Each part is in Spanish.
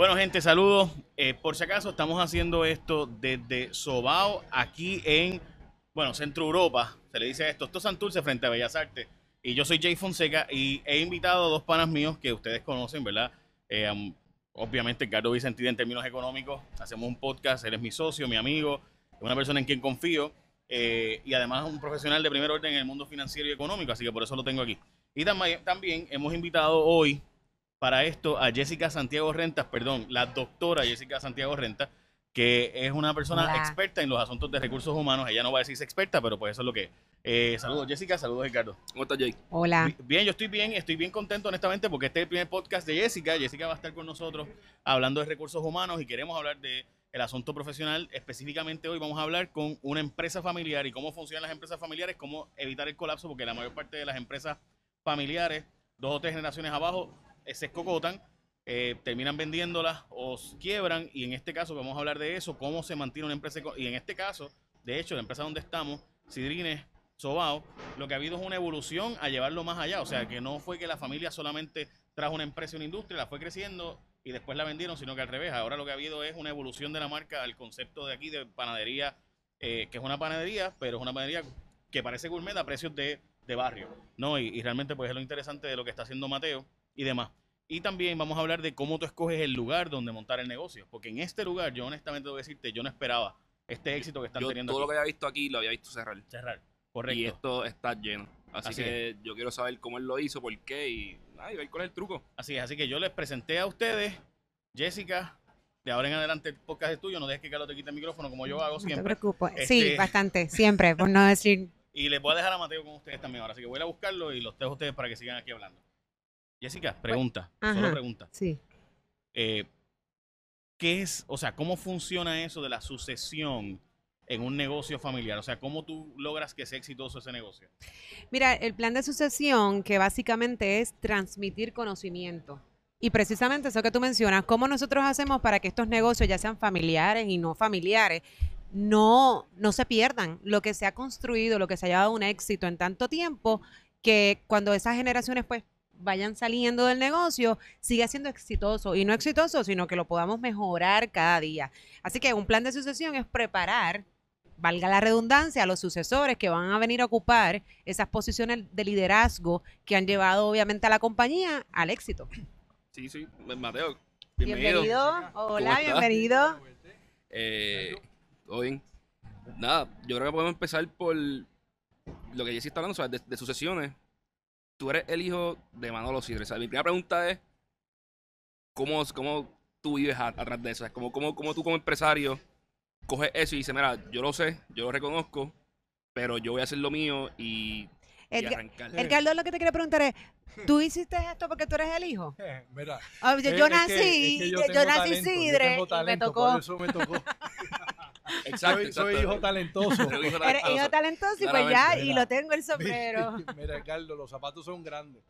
Bueno, gente, saludos. Eh, por si acaso, estamos haciendo esto desde Sobao, aquí en, bueno, Centro Europa. Se le dice esto. Esto es Santurce frente a Bellas Artes. Y yo soy Jay Fonseca y he invitado a dos panas míos que ustedes conocen, ¿verdad? Eh, obviamente, Carlos Vicentini en términos económicos. Hacemos un podcast, él es mi socio, mi amigo, una persona en quien confío. eh, y además un profesional de primer orden en el mundo financiero y económico, así que por eso lo tengo aquí. Y también, también hemos invitado hoy para esto a Jessica Santiago Rentas, perdón, la doctora Jessica Santiago Rentas, que es una persona Hola. experta en los asuntos de recursos humanos. Ella no va a decirse experta, pero pues eso es lo que es. Eh, saludos Jessica, saludos Ricardo. ¿Cómo estás, Jake? Hola. Bi- Bien, yo estoy bien, estoy bien contento honestamente porque este es el primer podcast de Jessica. Jessica va a estar con nosotros hablando de recursos humanos y queremos hablar de el asunto profesional. Específicamente hoy vamos a hablar con una empresa familiar y cómo funcionan las empresas familiares, cómo evitar el colapso, porque la mayor parte de las empresas familiares, dos o tres generaciones abajo, se escocotan, eh, terminan vendiéndolas o quiebran y en este caso vamos a hablar de eso, cómo se mantiene una empresa y en este caso, de hecho, la empresa donde estamos, Sidrines Sobao, lo que ha habido es una evolución a llevarlo más allá, o sea, que no fue que la familia solamente trajo una empresa, una industria, la fue creciendo y después la vendieron, sino que al revés, ahora lo que ha habido es una evolución de la marca al concepto de aquí de panadería, eh, que es una panadería, pero es una panadería que parece gourmet a precios de, de barrio, ¿no? Y, y realmente pues es lo interesante de lo que está haciendo Mateo y demás. Y también vamos a hablar de cómo tú escoges el lugar donde montar el negocio, porque en este lugar, yo honestamente debo decirte, yo no esperaba este éxito que están Yo teniendo todo lo que había visto aquí lo había visto cerrar. Cerrar. Correcto. Y esto está lleno. Así, Así que yo quiero saber cómo él lo hizo, por qué y, ay, ver cuál es el truco. Así es, así que yo les presenté a ustedes, Jessica, de ahora en adelante el podcast es tuyo, no dejes que Carlos te quite el micrófono como yo hago No te siempre. preocupes. Este- Sí, bastante, siempre, por no decir. Y les voy a dejar a Mateo con ustedes también ahora, así que voy a buscarlo y los dejo a ustedes para que sigan aquí hablando. Jessica, pregunta, Ajá. solo pregunta. Sí. Eh, ¿Qué es, o sea, cómo funciona eso de la sucesión en un negocio familiar? O sea, ¿cómo tú logras que sea exitoso ese negocio? Mira, el plan de sucesión, que básicamente es transmitir conocimiento. Y precisamente eso que tú mencionas, cómo nosotros hacemos para que estos negocios, ya sean familiares y no familiares, no, no se pierdan lo que se ha construido, lo que se ha llevado a un éxito en tanto tiempo, que cuando esas generaciones pues vayan saliendo del negocio, siga siendo exitoso. Y no exitoso, sino que lo podamos mejorar cada día. Así que un plan de sucesión es preparar, valga la redundancia, a los sucesores que van a venir a ocupar esas posiciones de liderazgo que han llevado obviamente a la compañía al éxito. Sí, sí. Mateo, bienvenido. Bienvenido. Hola, bienvenido. Eh, todo bien. Nada, yo creo que podemos empezar por lo que Jessy está hablando, o sea, de, de sucesiones. Tú eres el hijo de Manolo Sidre. O sea, mi primera pregunta es, ¿cómo, cómo tú vives atrás de eso? O sea, ¿cómo, cómo, cómo tú como empresario coges eso y dices, mira, yo lo sé, yo lo reconozco, pero yo voy a hacer lo mío y, y Edgar, arrancar? Edgardo, lo que te quiero preguntar es, ¿tú hiciste esto porque tú eres el hijo? Eh, Mira, Ah, yo, es- yo es que- nací, es que yo, nací talento, yo Sidre y me tocó. Por eso me tocó. Exacto, soy, hijo talentoso. Hijo Eres talentoso. hijo talentoso y pues ya, y lo tengo el sombrero. Mira, Carlos, los zapatos son grandes.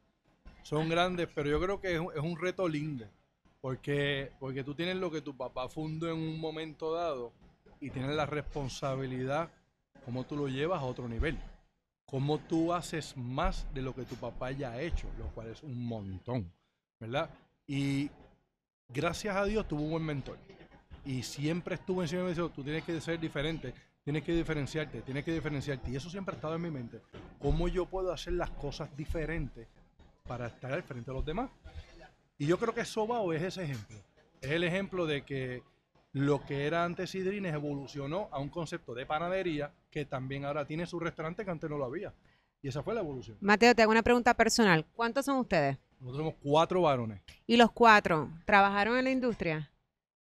Son grandes, pero yo creo que es un, es un reto lindo. Porque, porque tú tienes lo que tu papá fundó en un momento dado y tienes la responsabilidad, cómo tú lo llevas a otro nivel. Cómo tú haces más de lo que tu papá ya ha hecho, lo cual es un montón, ¿verdad? Y gracias a Dios tuvo un buen mentor. Y siempre estuvo encima de mí diciendo, tú tienes que ser diferente, tienes que diferenciarte, tienes que diferenciarte. Y eso siempre ha estado en mi mente. ¿Cómo yo puedo hacer las cosas diferentes para estar al frente de los demás? Y yo creo que Sobao es ese ejemplo. Es el ejemplo de que lo que era antes Sidrines evolucionó a un concepto de panadería que también ahora tiene su restaurante que antes no lo había. Y esa fue la evolución. Mateo, te hago una pregunta personal. ¿Cuántos son ustedes? Nosotros somos cuatro varones. Y los cuatro, ¿trabajaron en la industria?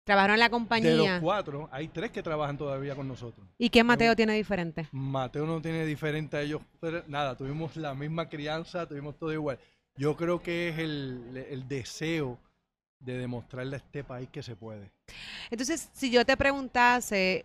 ¿Trabajaron en la De los compañía? cuatro, hay tres que trabajan todavía con nosotros. ¿Y qué Mateo tiene diferente? Mateo no tiene diferente a ellos, pero nada, tuvimos la misma crianza, tuvimos todo igual. Yo creo que es el, el deseo de demostrarle a este país que se puede. Entonces, si yo te preguntase,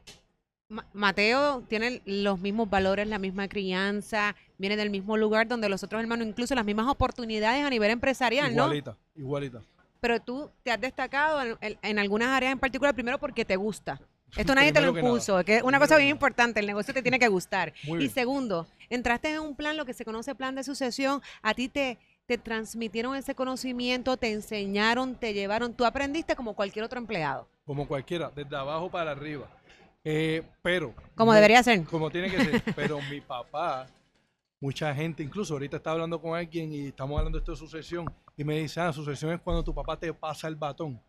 Ma- Mateo tiene los mismos valores, la misma crianza, viene del mismo lugar donde los otros hermanos, incluso las mismas oportunidades a nivel empresarial, ¿no? Igualita, igualita. Pero tú te has destacado en, en- en algunas áreas en particular, primero porque te gusta. Esto nadie te lo Primero que impuso, que es una cosa bien importante, el negocio te tiene que gustar. Y segundo, entraste en un plan, lo que se conoce plan de sucesión, a ti te, te transmitieron ese conocimiento, te enseñaron, te llevaron, tú aprendiste como cualquier otro empleado, Como cualquiera, desde abajo para arriba. Eh, pero. como no- debería ser. Como tiene que ser. Pero mi papá, mucha gente, incluso ahorita estaba hablando con alguien y estamos hablando de esto de sucesión. Y me dice, ah, sucesión es cuando tu papá te pasa el batón.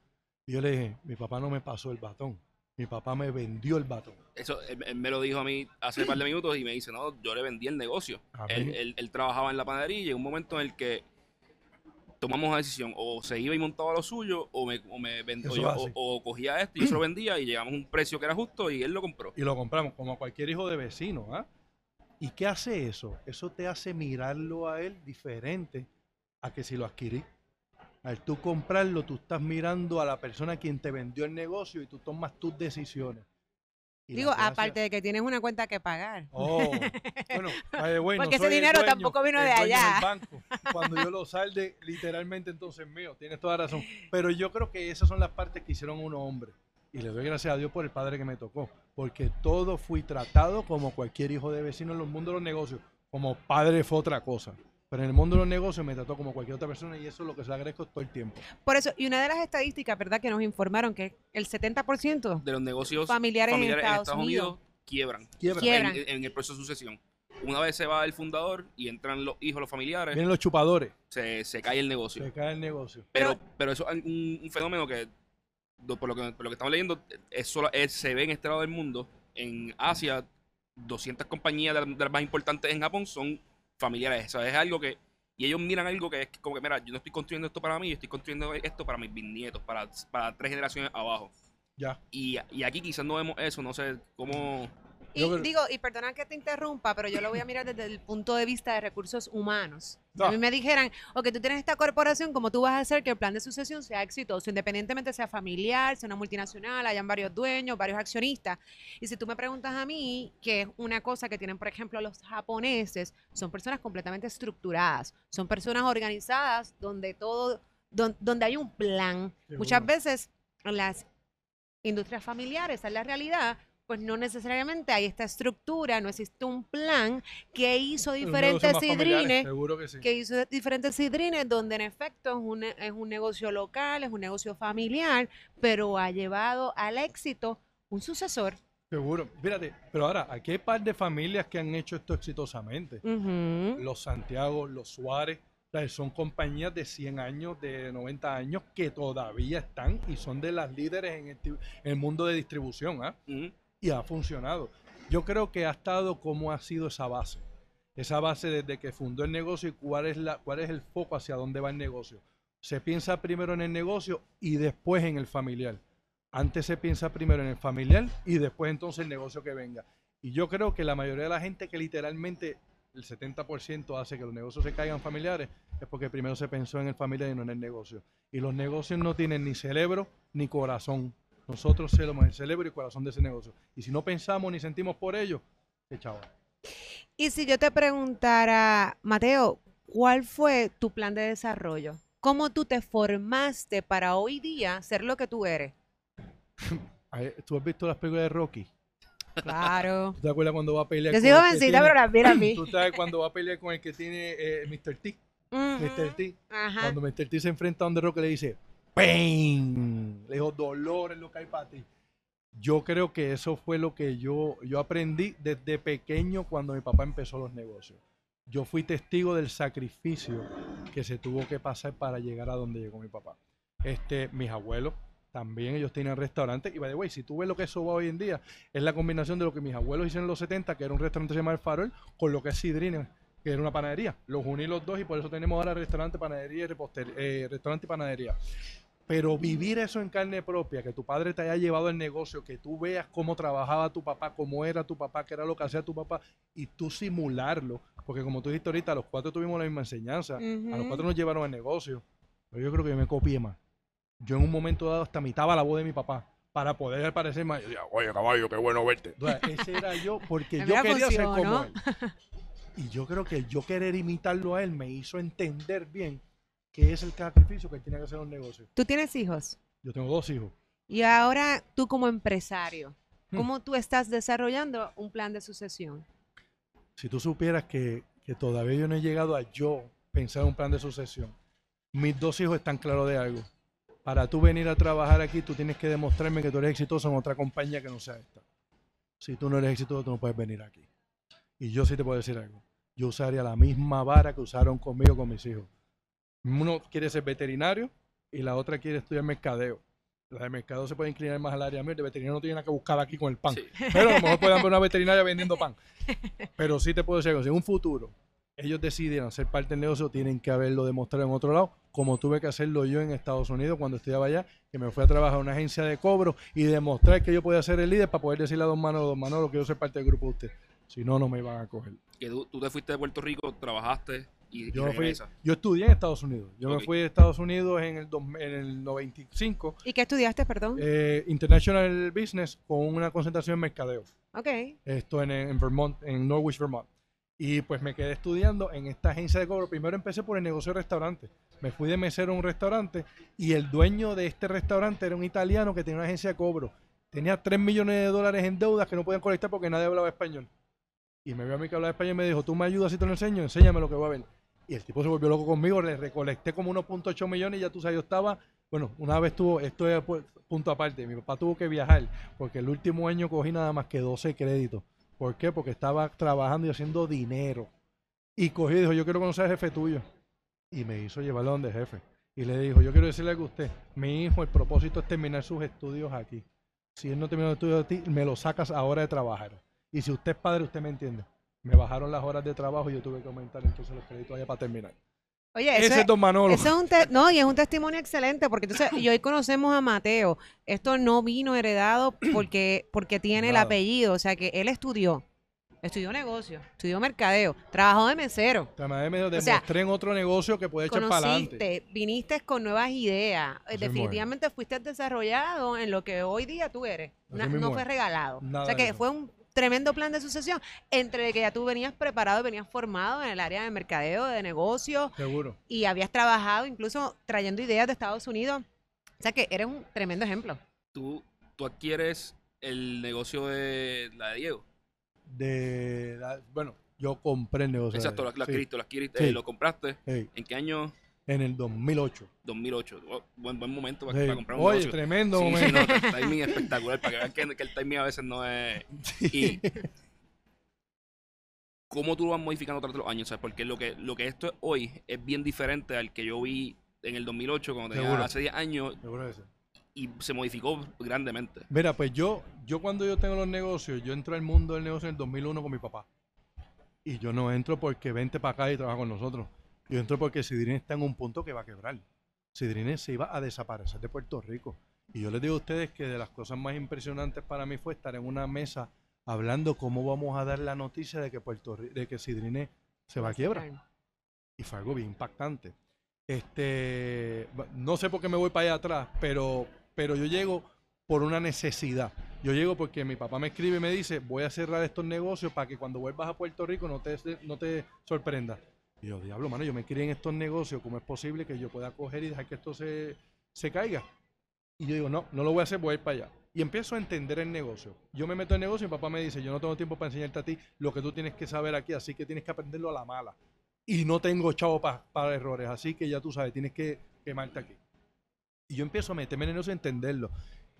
Y yo le dije, mi papá no me pasó el batón. Mi papá me vendió el batón. Eso él, él me lo dijo a mí hace un par de minutos y me dice, no, yo le vendí el negocio. Él, él- él trabajaba en la panadería y llegó un momento en el que tomamos una decisión, o se iba y montaba lo suyo, o me, o me vend- o Eso yo- o cogía esto y yo se lo vendía y llegamos a un precio que era justo y él lo compró. Y lo compramos como a cualquier hijo de vecino. ¿ah? ¿Y qué hace eso? Eso te hace mirarlo a él diferente a que si lo adquirí. Al tú comprarlo, tú estás mirando a la persona quien te vendió el negocio y tú tomas tus decisiones. Y Digo, aparte de que tienes una cuenta que pagar. Oh, bueno, by the way, no Porque ese dinero dueño, tampoco vino de allá. banco. Cuando yo lo salde, literalmente entonces mío. Tienes toda razón. Pero yo creo que esas son las partes que hicieron uno hombre. Y le doy gracias a Dios por el padre que me tocó. Porque todo fui tratado como cualquier hijo de vecino en los mundos de los negocios. Como padre fue otra cosa. Pero en el mundo de los negocios me trató como cualquier otra persona y eso es lo que se le agradezco todo el tiempo. Por eso, y una de las estadísticas, ¿verdad? Que nos informaron que el 70% De los negocios familiares, familiares en Estados, Unidos, Unidos quiebran Quiebra. Quiebran. en, en el proceso de sucesión. Una vez se va el fundador y entran los hijos, los familiares, Vienen los chupadores. se, se cae el negocio. Se cae el negocio. Pero, pero eso es un, un fenómeno que, por lo que, por lo que estamos leyendo, es solo, es- se ve en este lado del mundo. En Asia, 200 compañías de las más importantes en Japón son familiares. Eso es algo que. Y ellos miran algo que es como que, mira, yo no estoy construyendo esto para mí, yo estoy construyendo esto para mis bisnietos, para, para tres generaciones abajo. Ya. Y, y aquí quizás no vemos eso, no sé cómo. Y digo, y perdona que te interrumpa, pero yo lo voy a mirar desde el punto de vista de recursos humanos. A mí me dijeran, ok, tú tienes esta corporación, ¿cómo tú vas a hacer que el plan de sucesión sea exitoso, independientemente sea familiar, sea una multinacional, hayan varios dueños, varios accionistas? Y si tú me preguntas a mí, que es una cosa que tienen, por ejemplo, los japoneses, son personas completamente estructuradas, son personas organizadas donde todo, don- donde hay un plan. Muchas Seguro. veces en las industrias familiares, esa es la realidad, pues no necesariamente hay esta estructura, no existe un plan que hizo diferentes sidrines, que sí. que hizo diferentes sidrines donde en efecto es un, es un negocio local, es un negocio familiar, pero ha llevado al éxito un sucesor. Seguro. Fíjate, pero ahora, aquí hay par de familias que han hecho esto exitosamente. Los Santiago, los Suárez, o sea, son compañías de 100 años, de 90 años, que todavía están y son de las líderes en el, en el mundo de distribución, ¿ah? Ujú. Y ha funcionado. Yo creo que ha estado como ha sido esa base. Esa base desde que fundó el negocio y cuál es, la, cuál es el foco hacia dónde va el negocio. Se piensa primero en el negocio y después en el familiar. Antes se piensa primero en el familiar y después entonces el negocio que venga. Y yo creo que la mayoría de la gente que literalmente el 70% hace que los negocios se caigan familiares es porque primero se pensó en el familiar y no en el negocio. Y los negocios no tienen ni cerebro ni corazón. Nosotros somos el cerebro y corazón de ese negocio. Y si no pensamos ni sentimos por ello, chaval. Y si yo te preguntara, Mateo, ¿cuál fue tu plan de desarrollo? ¿Cómo tú te formaste para hoy día ser lo que tú eres? ¿Tú has visto las películas de Rocky? Claro. ¿Tú te acuerdas cuando va a pelear Yo con soy el tiene- pero la mira a mí. ¿Tú sabes cuando va a pelear con el que tiene eh, Mr. T? Mr. T. Ajá. Cuando Mr. T se enfrenta a donde Rocky le dice, ¡Pain! Le dijo, dolor es lo que hay para ti. Yo creo que eso fue lo que yo, yo aprendí desde pequeño cuando mi papá empezó los negocios. Yo fui testigo del sacrificio que se tuvo que pasar para llegar a donde llegó mi papá. Este, mis abuelos también, ellos tienen restaurantes. Y by the way, si tú ves lo que eso va hoy en día, es la combinación de lo que mis abuelos hicieron en los 70, que era un restaurante llamado El Farol, con lo que es Sidrine, que era una panadería. Los uní los dos y por eso tenemos ahora restaurante, panadería y reposter- eh, restaurante y panadería. Pero vivir eso en carne propia, que tu padre te haya llevado el negocio, que tú veas cómo trabajaba tu papá, cómo era tu papá, qué era lo que hacía tu papá, y tú simularlo, porque como tú dijiste ahorita, los cuatro tuvimos la misma enseñanza, a los cuatro nos llevaron al negocio, pero yo creo que yo me copié más. Yo en un momento dado hasta imitaba la voz de mi papá, para poder parecer más. Yo decía, oye caballo, qué bueno verte. Ese era yo, porque yo quería ser como él. Y yo creo que yo querer imitarlo a él me hizo entender bien qué es el sacrificio que tiene que hacer un negocio. ¿Tú tienes hijos? Yo tengo dos hijos. Y ahora tú como empresario, Hmm. ¿cómo tú estás desarrollando un plan de sucesión? Si tú supieras que, que todavía yo no he llegado a yo pensar en un plan de sucesión. Mis dos hijos están claros de algo. Para tú venir a trabajar aquí, tú tienes que demostrarme que tú eres exitoso en otra compañía que no sea esta. Si tú no eres exitoso, tú no puedes venir aquí. Y yo sí te puedo decir algo. Yo usaría la misma vara que usaron conmigo con mis hijos. Uno quiere ser veterinario y la otra quiere estudiar mercadeo. La de mercadeo se puede inclinar más al área mía. El de veterinario no tiene nada que buscar aquí con el pan. Sí. Pero a lo mejor pueden ver una veterinaria vendiendo pan. Pero sí te puedo decir algo. Si en un futuro ellos deciden ser parte del negocio, tienen que haberlo demostrado en otro lado, como tuve que hacerlo yo en Estados Unidos cuando estudiaba allá, que me fui a trabajar en una agencia de cobro y demostrar que yo podía ser el líder para poder decirle a Don Manolo, Don Manolo, que yo soy parte del grupo de usted. Si no, no me iban a coger. Que tú, tú te fuiste de Puerto Rico, trabajaste y, Yo, fui- estudié en Estados Unidos. Yo me fui a Estados Unidos en el, dos- en el 95, ¿Y qué estudiaste, perdón? eh, International Business, con una concentración en mercadeo. ok. esto en, en Vermont, en Norwich, Vermont. Y pues me quedé estudiando en esta agencia de cobro. Primero empecé por el negocio de restaurante. Me fui de mesero a un restaurante y el dueño de este restaurante era un italiano que tenía una agencia de cobro. Tenía 3 millones de dólares en deudas que no podían colectar porque nadie hablaba español. Y me vio a mí que hablaba español y me dijo, tú me ayudas si te lo enseño, enséñame lo que va a ver. Y el tipo se volvió loco conmigo, le recolecté como 1.8 millones y ya tú sabes, yo estaba, bueno, una vez tuvo, esto es pu- punto aparte, mi papá tuvo que viajar porque el último año cogí nada más que 12 créditos. ¿Por qué? Porque estaba trabajando y haciendo dinero. Y cogí y dijo, yo quiero conocer al jefe tuyo. Y me hizo llevarlo donde jefe. Y le dijo, yo quiero decirle a usted. Mi hijo, el propósito es terminar sus estudios aquí. Si él no terminó los estudios de ti, me lo sacas ahora de trabajar. Y si usted es padre, usted me entiende. Me bajaron las horas de trabajo y yo tuve que aumentar entonces los créditos allá para terminar. Oye, Ese es, Don Manolo. eso es un te- no, y es un testimonio excelente porque entonces y hoy conocemos a Mateo. Esto no vino heredado porque porque tiene el apellido, o sea que él estudió. Estudió negocio, estudió mercadeo, trabajó de mesero. También me sea, demostré en otro negocio que puede echar para adelante. Viniste con nuevas ideas. Así Definitivamente fuiste desarrollado en lo que hoy día tú eres. Así no es. fue regalado. Nada o sea que fue un tremendo plan de sucesión entre que ya tú venías preparado y venías formado en el área de mercadeo, de negocio Seguro. y habías trabajado incluso trayendo ideas de Estados Unidos. O sea que eres un tremendo ejemplo. Tú, tú adquieres el negocio de la de Diego. De la- bueno, yo compré el negocio. de Exacto, lo, él. lo Sí, adquiriste, lo adquiriste, Sí. eh, lo compraste. sí, ¿En qué año? En el 2008. 2008. Oh, buen, buen momento para, Sí. para comprar un Oye, negocio. tremendo Sí, sí, momento. no, el timing espectacular, para que vean que, que el timing a veces no es... Y cómo tú lo vas modificando tras los años, ¿sabes? Porque lo que, lo que esto es hoy es bien diferente al que yo vi en el 2008, cuando tenía Seguro. hace 10 años, Seguro sí. y se modificó grandemente. Mira, pues yo, yo cuando yo tengo los negocios, yo entro al mundo del negocio en el 2001 con mi papá. Y yo no entro porque vente para acá y trabaja con nosotros. Yo entro porque Sidrine está en un punto que va a quebrar. Sidrine se iba a desaparecer de Puerto Rico. Y yo les digo a ustedes que de las cosas más impresionantes para mí fue estar en una mesa hablando cómo vamos a dar la noticia de que Puerto de que se va a quiebra. Y fue algo bien impactante. Este, no sé por qué me voy para allá atrás, pero, pero yo llego por una necesidad. Yo llego porque mi papá me escribe y me dice, voy a cerrar estos negocios para que cuando vuelvas a Puerto Rico no te, no te sorprendas. Y yo, diablo, mano, yo me crié en estos negocios, ¿cómo es posible que yo pueda coger y dejar que esto se, se caiga? Y yo digo, no, no lo voy a hacer, voy a ir para allá. Y empiezo a entender el negocio. Yo me meto en negocio y mi papá me dice, yo no tengo tiempo para enseñarte a ti lo que tú tienes que saber aquí, así que tienes que aprenderlo a la mala. Y no tengo chavo pa- para errores, así que ya tú sabes, tienes que quemarte aquí. Y yo empiezo a meterme en el y entenderlo.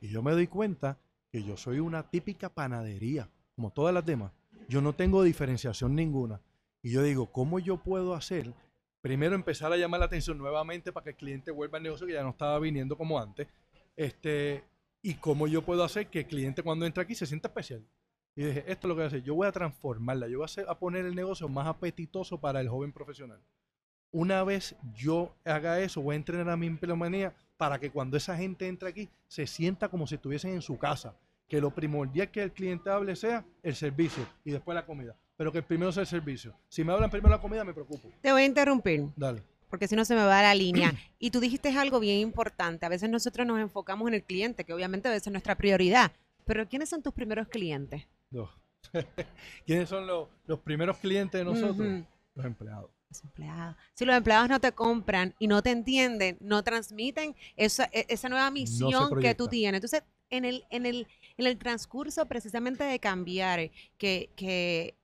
Y yo me doy cuenta que yo soy una típica panadería, como todas las demás. Yo no tengo diferenciación ninguna. Y yo digo, ¿cómo yo puedo hacer? Primero empezar a llamar la atención nuevamente para que el cliente vuelva al negocio que ya no estaba viniendo como antes. Este, y cómo yo puedo hacer que el cliente cuando entra aquí se sienta especial. Y dije, esto es lo que voy a hacer. Yo voy a transformarla. Yo voy a, poner el negocio más apetitoso para el joven profesional. Una vez yo haga eso, voy a entrenar a mi empleomanía para que cuando esa gente entre aquí se sienta como si estuviesen en su casa. Que lo primordial que el cliente hable sea el servicio y después la comida. Pero que el primero sea el servicio. Si me hablan primero la comida, me preocupo. Te voy a interrumpir. Dale. porque si no se me va la línea. Y tú dijiste algo bien importante. A veces nosotros nos enfocamos en el cliente, que obviamente debe ser nuestra prioridad. Pero ¿quiénes son tus primeros clientes? No. ¿Quiénes son los, los primeros clientes de nosotros? Los empleados. Los empleados. Si los empleados no te compran y no te entienden, no transmiten esa, e- esa nueva misión que tú tienes. Entonces, en el, en el, en el transcurso precisamente de cambiar, que, que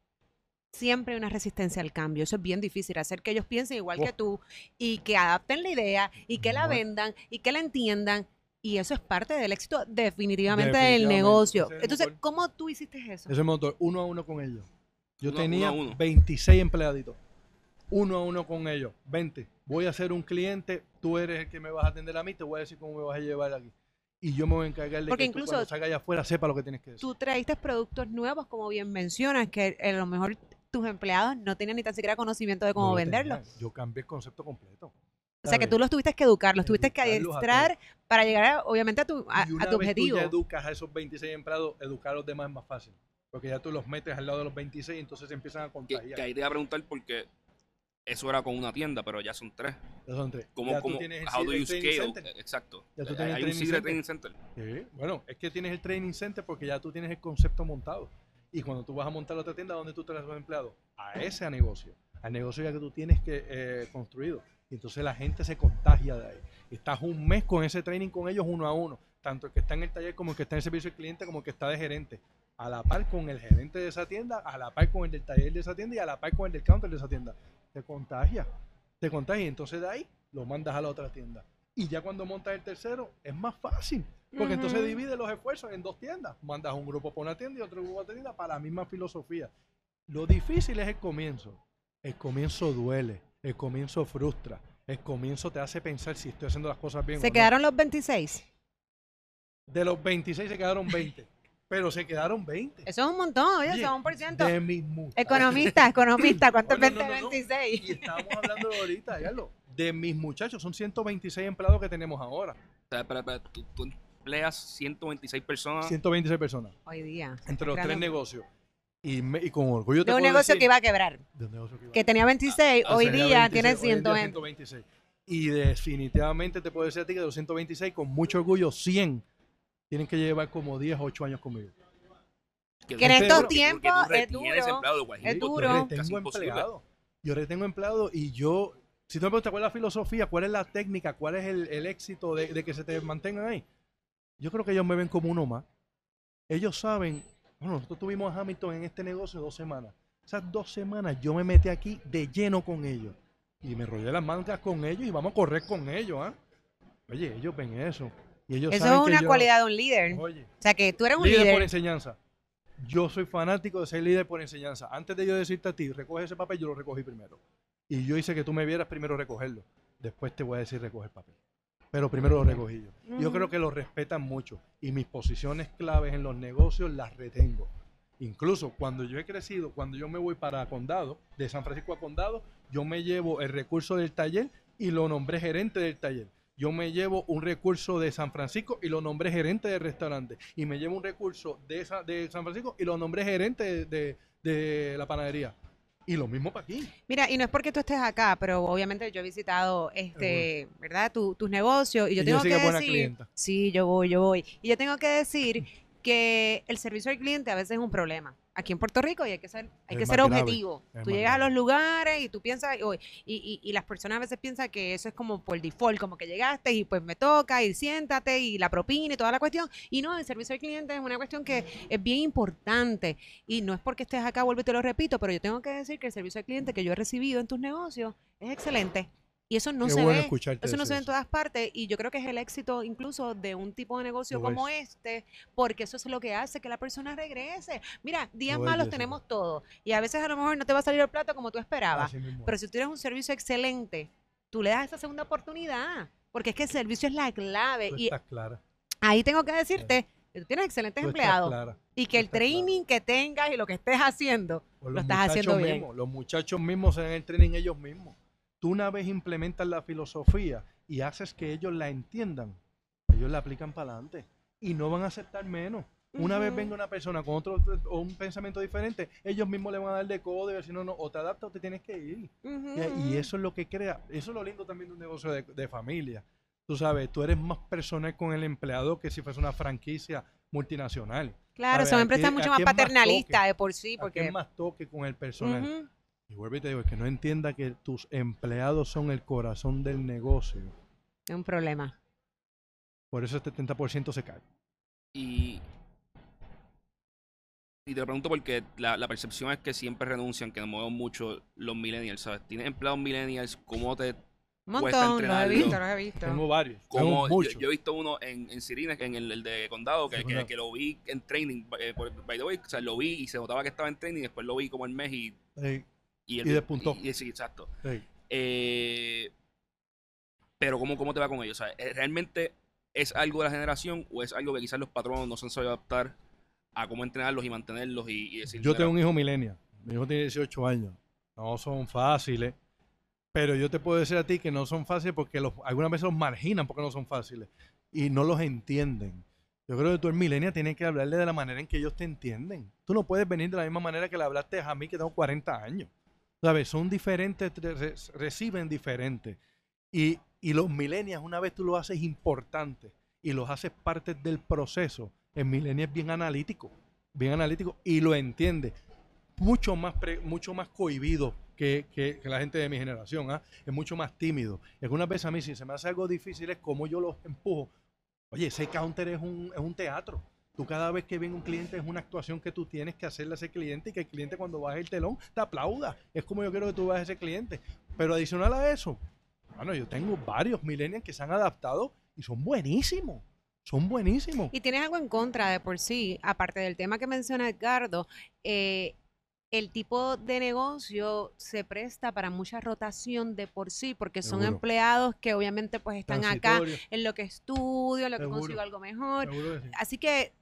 siempre hay una resistencia al cambio. Eso es bien difícil, hacer que ellos piensen igual que tú y que adapten la idea y que la vendan y que la entiendan. Y eso es parte del éxito definitivamente, del negocio. es Entonces, motor. ¿cómo tú hiciste eso? Ese motor, uno a uno con ellos. Yo Uno- tenía uno a uno. 26 empleaditos. Uno a uno con ellos. 20. Voy a ser un cliente, tú eres el que me vas a atender a mí, te voy a decir cómo me vas a llevar aquí. Y yo me voy a encargar de Porque que incluso tú cuando salga allá afuera sepa lo que tienes que decir. Tú traíste productos nuevos, como bien mencionas, que a lo mejor tus empleados no tenían ni tan siquiera conocimiento de cómo No lo venderlos. tenía. Yo cambié el concepto completo. O sea, que tú los tuviste que educar, los tuviste que adiestrar para llegar, a- obviamente, a tu, a, y a una tu vez objetivo. tú ya educas a esos 26 empleados, educar a los demás es más fácil. Porque ya tú los metes al lado de los 26 y entonces se empiezan a Que, contagiar. que ahí te iba a preguntar porque eso era con una tienda, pero ya son tres. Ya son tres. ¿Cómo, Ya tú cómo, tienes el how do you scale? center. Exacto. Ya tú tienes el Hay training center. Training Center. Sí, bueno, es que tienes el training center porque ya tú tienes el concepto montado. Y cuando tú vas a montar otra tienda, ¿dónde tú traes a los empleados? A ese negocio. Al negocio ya que tú tienes que eh, construido. Y entonces la gente se contagia de ahí. Estás un mes con ese training con ellos uno a uno. Tanto el que está en el taller como el que está en el servicio al cliente como el que está de gerente. A la par con el gerente de esa tienda, a la par con el del taller de esa tienda y a la par con el del counter de esa tienda. Te contagia. Te contagia. Entonces de ahí lo mandas a la otra tienda. Y ya cuando montas el tercero, es más fácil. Porque entonces divide los esfuerzos en dos tiendas. Mandas un grupo para una tienda y otro grupo para otra tienda para la misma filosofía. Lo difícil es el comienzo. El comienzo duele. El comienzo frustra. El comienzo te hace pensar si estoy haciendo las cosas bien. o ¿Se no. quedaron los 26? De los 26 se quedaron 20. pero se quedaron 20. Eso es un montón, oye, es un por ciento. De mis. Economista, economista, ¿cuánto es No, no, 20 no, no. 26? Y estábamos hablando de ahorita, dígalo. De mis muchachos, son 126 empleados que tenemos ahora. O sea, espera, espera, tú, tú empleas 126 personas. 126 personas. Hoy día. Entre los tres negocios. Y, me- y con orgullo te De un puedo negocio decir- que iba a quebrar, de un negocio que iba a que tenía 26, Ah, hoy día 26, tiene hoy en día 120. 126. Y definitivamente te puedo decir a ti que de los 126, con mucho orgullo, 100 tienen que llevar como 10 o 8 años conmigo. Que en estos tiempos es duro. es duro. Yo retengo casi imposible. empleados. Yo retengo empleados y yo, si tú me preguntas cuál es la filosofía, cuál es la técnica, cuál es el, el éxito de, de que se te mantengan ahí, yo creo que ellos me ven como uno más. Ellos saben, bueno, nosotros tuvimos a Hamilton en este negocio dos semanas. Esas dos semanas yo me metí aquí de lleno con ellos. Y me rollé las mangas con ellos y vamos a correr con ellos, ¿ah? Oye, ellos ven eso. Y ellos Eso saben es que una yo- cualidad de un líder. Oye, O sea, que tú eres un líder, líder. por enseñanza. Yo soy fanático de ser líder por enseñanza. Antes de yo decirte a ti, recoge ese papel, yo lo recogí primero. Y yo hice que tú me vieras primero recogerlo. Después te voy a decir recoger papel. Pero primero lo recogí yo. Yo creo que lo respetan mucho. Y mis posiciones claves en los negocios las retengo. Incluso cuando yo he crecido, cuando yo me voy para Condado, de San Francisco a Condado, yo me llevo el recurso del taller y lo nombré gerente del taller. Yo me llevo un recurso de San Francisco y lo nombré gerente del restaurante. Y me llevo un recurso de, esa- de San Francisco y lo nombré gerente de, de- de la panadería. Y lo mismo para aquí. Mira, y no es porque tú estés acá, pero obviamente yo he visitado, este, ¿verdad? Tu- tus negocios y yo Y tengo Jessica que decir, clienta. sí, yo voy, yo voy. Y yo tengo que decir que el servicio al cliente a veces es un problema. Aquí en Puerto Rico y hay que ser, hay Es que ser objetivo. es Tú llegas a los lugares y tú piensas, y, y, y las personas a veces piensan que eso es como por default, como que llegaste y pues me toca y siéntate y la propina y toda la cuestión. Y no, el servicio al cliente es una cuestión que es bien importante. Y no es porque estés acá, vuelvo y te lo repito, pero yo tengo que decir que el servicio al cliente que yo he recibido en tus negocios es excelente. Y eso no Qué se bueno ve. Eso no se ve en todas partes y yo creo que es el éxito incluso de un tipo de negocio como es. este, porque eso es lo que hace que la persona regrese. Mira, días malos tenemos todos y a veces a lo mejor no te va a salir el plato como tú esperabas, pero si tú tienes un servicio excelente, tú le das esa segunda oportunidad, porque es que el servicio es la clave Tú y estás clara. ahí tengo que decirte que tú tienes excelentes Tú empleados clara. y que el clara. training que tengas y lo que estés haciendo lo estás haciendo bien. mismos, Los muchachos mismos se dan el training ellos mismos. Tú una vez implementas la filosofía y haces que ellos la entiendan, ellos la aplican para adelante y no van a aceptar menos. Una vez venga una persona con otro o un pensamiento diferente, ellos mismos le van a dar de codo y decir, no, no, o te adaptas o te tienes que ir. Y, eso es lo que crea, eso es lo lindo también de un negocio de, de familia. Tú sabes, tú eres más personal con el empleado que si fuese una franquicia multinacional. Claro, son empresas mucho más paternalistas de por sí, Aquí porque es más toque con el personal. Y vuelvo y te digo, es que no entienda que tus empleados son el corazón del negocio. es un problema. Por eso el 70% se cae. Y y te lo pregunto porque la, la percepción es que siempre renuncian, que nos mueven mucho los millennials, ¿sabes? Tienes empleados millennials, ¿cómo te Un Cuesta montón, los he visto, los he visto. Tengo varios. Como tengo yo, muchos. yo he visto uno en, en Sirines, en el, el de Condado, que, Sí, que, lo vi en training, eh, por- by the way, o sea, lo vi y se notaba que estaba en training, después lo vi como el mes y... Sí, Y, el- Y despuntó. Y, y- sí, exacto. sí. Eh, pero ¿cómo, ¿cómo te va con ellos? O sea, ¿eh, ¿realmente es algo de la generación o es algo que quizás los patronos no se han sabido adaptar a cómo entrenarlos y mantenerlos y, y decir... Yo "Mira, tengo un hijo millennial. Mi hijo tiene 18 años. No son fáciles. Pero yo te puedo decir a ti que no son fáciles porque los, algunas veces los marginan porque no son fáciles. Y no los entienden. Yo creo que tú el millennial tienes que hablarle de la manera en que ellos te entienden. Tú no puedes venir de la misma manera que le hablaste a mí que tengo 40 años. ¿Sabes? Son diferentes, reciben diferente. Y, y los millennials, una vez tú los haces importantes y los haces parte del proceso, el millennial es bien analítico, bien analítico y lo entiende. Mucho más, pre- mucho más cohibido que, que- la gente de mi generación. ¿ah? Es mucho más tímido. Algunas veces a mí, si se me hace algo difícil, es como yo los empujo. Oye, ese counter es un, es un teatro. Tú cada vez que viene un cliente es una actuación que tú tienes que hacerle a ese cliente y que el cliente cuando baje el telón te aplauda. Es como yo quiero que tú bajes a ese cliente. Pero adicional a eso, bueno, yo tengo varios millennials que se han adaptado y son buenísimos. Son buenísimos. Y tienes algo en contra de por sí, aparte del tema que menciona Edgardo, eh, el tipo de negocio se presta para mucha rotación de por sí, porque son empleados que obviamente pues están acá en lo que estudio, en lo que consigo algo mejor. seguro que sí. Así que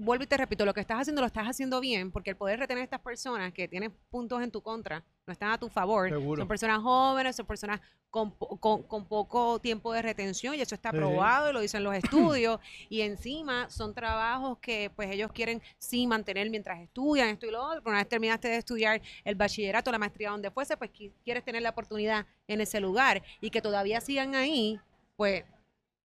vuelvo y te repito, lo que estás haciendo lo estás haciendo bien, porque el poder retener a estas personas que tienen puntos en tu contra, no están a tu favor, Seguro. son personas jóvenes, son personas con, con- con poco tiempo de retención y eso está Sí. probado y lo dicen los estudios y encima son trabajos que pues ellos quieren sí mantener mientras estudian esto y lo otro, pero una vez terminaste de estudiar el bachillerato, la maestría donde fuese, pues qui- quieres tener la oportunidad en ese lugar y que todavía sigan ahí, pues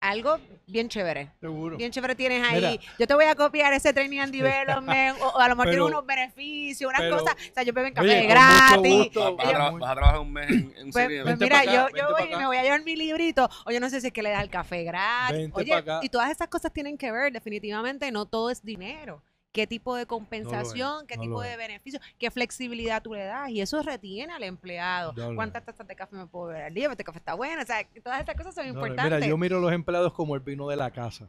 algo bien chévere. Seguro. Bien chévere tienes ahí. Mira. yo te voy a copiar ese training and development. o, o a lo mejor Pero- tiene unos beneficios, unas pero- cosas. O sea, yo bebo en Oye, café gratis. gusto. Vas, a tra- vas a trabajar un mes en, en un Pues, pues mira, acá, yo, yo voy y me voy a llevar mi librito. O yo no sé si es que le da el café gratis. Vente Oye, y todas esas cosas tienen que ver, definitivamente, no todo es dinero. ¿Qué tipo de compensación? ¿Qué no tipo de beneficio? ¿Qué flexibilidad tú le das? Y eso retiene al empleado. No ¿Cuántas tazas de café me puedo beber al día? Este café está bueno. O sea, todas estas cosas son importantes. Mira, yo miro a los empleados como el vino de la casa.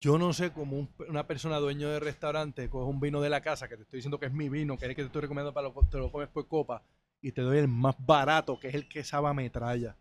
Yo no sé cómo un- una persona dueño de restaurante coge un vino de la casa, que te estoy diciendo que es mi vino, que es el que te estoy recomendando para lo, te lo comes por copa, y te doy el más barato, que es el que sabe a metralla.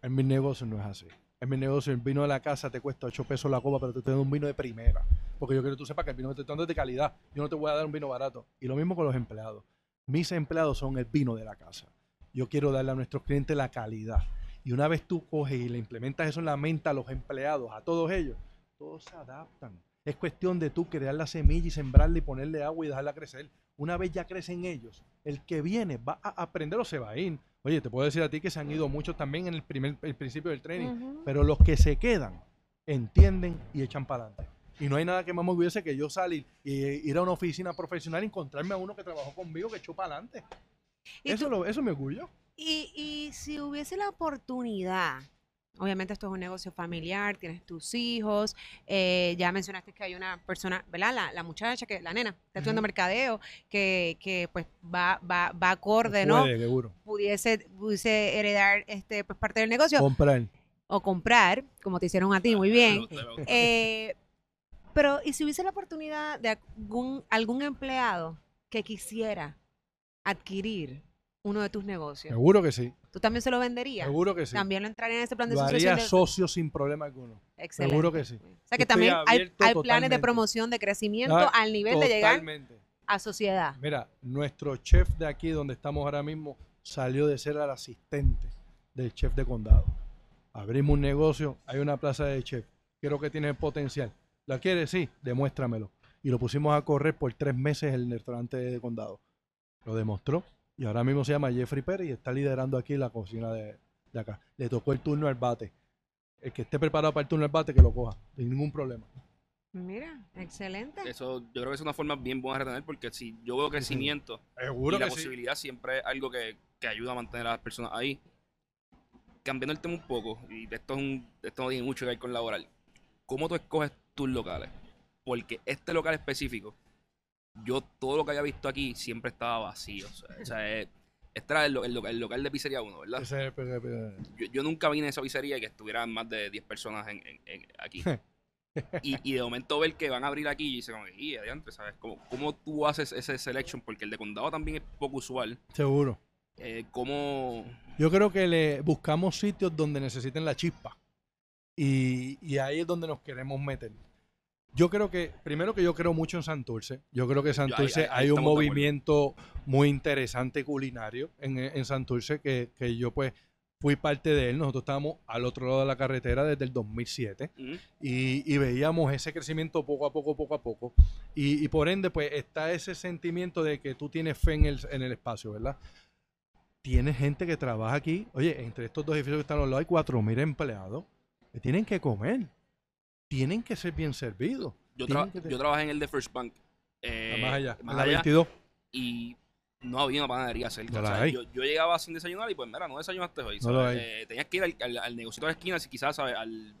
En mi negocio no es así. En mi negocio el vino de la casa te cuesta 8 pesos la copa, pero te estoy un vino de primera. Porque yo quiero que tú sepas que el vino que te estoy dando es de calidad. Yo no te voy a dar un vino barato. Y lo mismo con los empleados. Mis empleados son el vino de la casa. Yo quiero darle a nuestros clientes la calidad. Y una vez tú coges y le implementas eso en la mente a los empleados, a todos ellos, todos se adaptan. Es cuestión de tú crear la semilla y sembrarla y ponerle agua y dejarla crecer. Una vez ya crecen ellos, el que viene va a aprender o se va a ir. Oye, te puedo decir a ti que se han ido muchos también en el primer el principio del training, pero los que se quedan entienden y echan para adelante. Y no hay nada que más me hubiese que yo salir y ir a una oficina profesional y encontrarme a uno que trabajó conmigo que echó para adelante. ¿Y Eso, tú- lo, eso me orgullo. Y, y si hubiese la oportunidad, obviamente esto es un negocio familiar, tienes tus hijos, eh, ya mencionaste que hay una persona, ¿verdad? La, la muchacha, que la nena, está estudiando mercadeo, que, que pues va, va, va acorde, ¿no? Puede, seguro. Pudiese, pudiese heredar este, pues, parte del negocio Comprar. o comprar, como te hicieron a ti, muy bien. Eh, pero, ¿y si hubiese la oportunidad de algún, algún empleado que quisiera adquirir uno de tus negocios? Seguro que sí. ¿Tú también se lo venderías? Seguro que sí. También lo entraría en ese plan de Lo sucesión. haría de- socio sin problema alguno. Excelente. seguro que sí. O sea que estoy también hay, planes de promoción, de crecimiento Ah, al nivel de llegar a sociedad. Mira, nuestro chef de aquí donde estamos ahora mismo salió de ser el asistente del chef de condado. Abrimos un negocio, hay una plaza de chef. Creo que tiene potencial. ¿La quieres? Sí, demuéstramelo. Y lo pusimos a correr por tres meses en el restaurante de condado. Lo demostró. Y ahora mismo se llama Jeffrey Pérez y está liderando aquí la cocina de, de acá. Le tocó el turno al bate. El que esté preparado para el turno al bate, que lo coja. Sin ningún problema. Mira, excelente. Eso, yo creo que es una forma bien buena de retener porque si yo veo crecimiento Seguro y la que sí. posibilidad siempre es algo que, que ayuda a mantener a las personas ahí. Cambiando el tema un poco, y esto, es un, esto no tiene mucho que ver con laboral, ¿cómo tú escoges tus locales? Porque este local específico yo todo lo que había visto aquí siempre estaba vacío. O sea, o sea, eh, este era el, el el local de pizzería 1, ¿verdad? Ese es el- el- Yo, yo nunca vine a esa pizzería y que estuvieran más de 10 personas en, en- en- aquí. y, y de momento ver que van a abrir aquí y dice como, y adiante, ¿sabes? ¿Cómo, ¿Cómo tú haces ese selection? Porque el de condado también es poco usual. Seguro. Eh, ¿Cómo...? Yo creo que le buscamos sitios donde necesiten la chispa. Y, y ahí es donde nos queremos meter. Yo creo que, primero que yo creo mucho en Santurce. Yo creo que en Yo- ahí- Santurce hay un movimiento muy interesante culinario en, en Santurce que, que yo pues fui parte de él. Nosotros estábamos al otro lado de la carretera desde el 2007 Mm, y, y veíamos ese crecimiento poco a poco, poco a poco. Y, y por ende, pues está ese sentimiento de que tú tienes fe en el, en el espacio, ¿verdad? Tienes gente que trabaja aquí. Oye, entre estos dos edificios que están a los lados hay 4.000 empleados que tienen que comer. Tienen que ser bien servidos. Yo, Tienen tra- que te- yo trabajé en el de First Bank. eh, más allá, más allá, 22. y no había una panadería cerca. No o la sea, hay. yo, yo llegaba sin desayunar y pues mira, no desayunaste hoy. Eh, tenías que ir al, al, al negocito de la esquina, si quizás ¿sabes? al...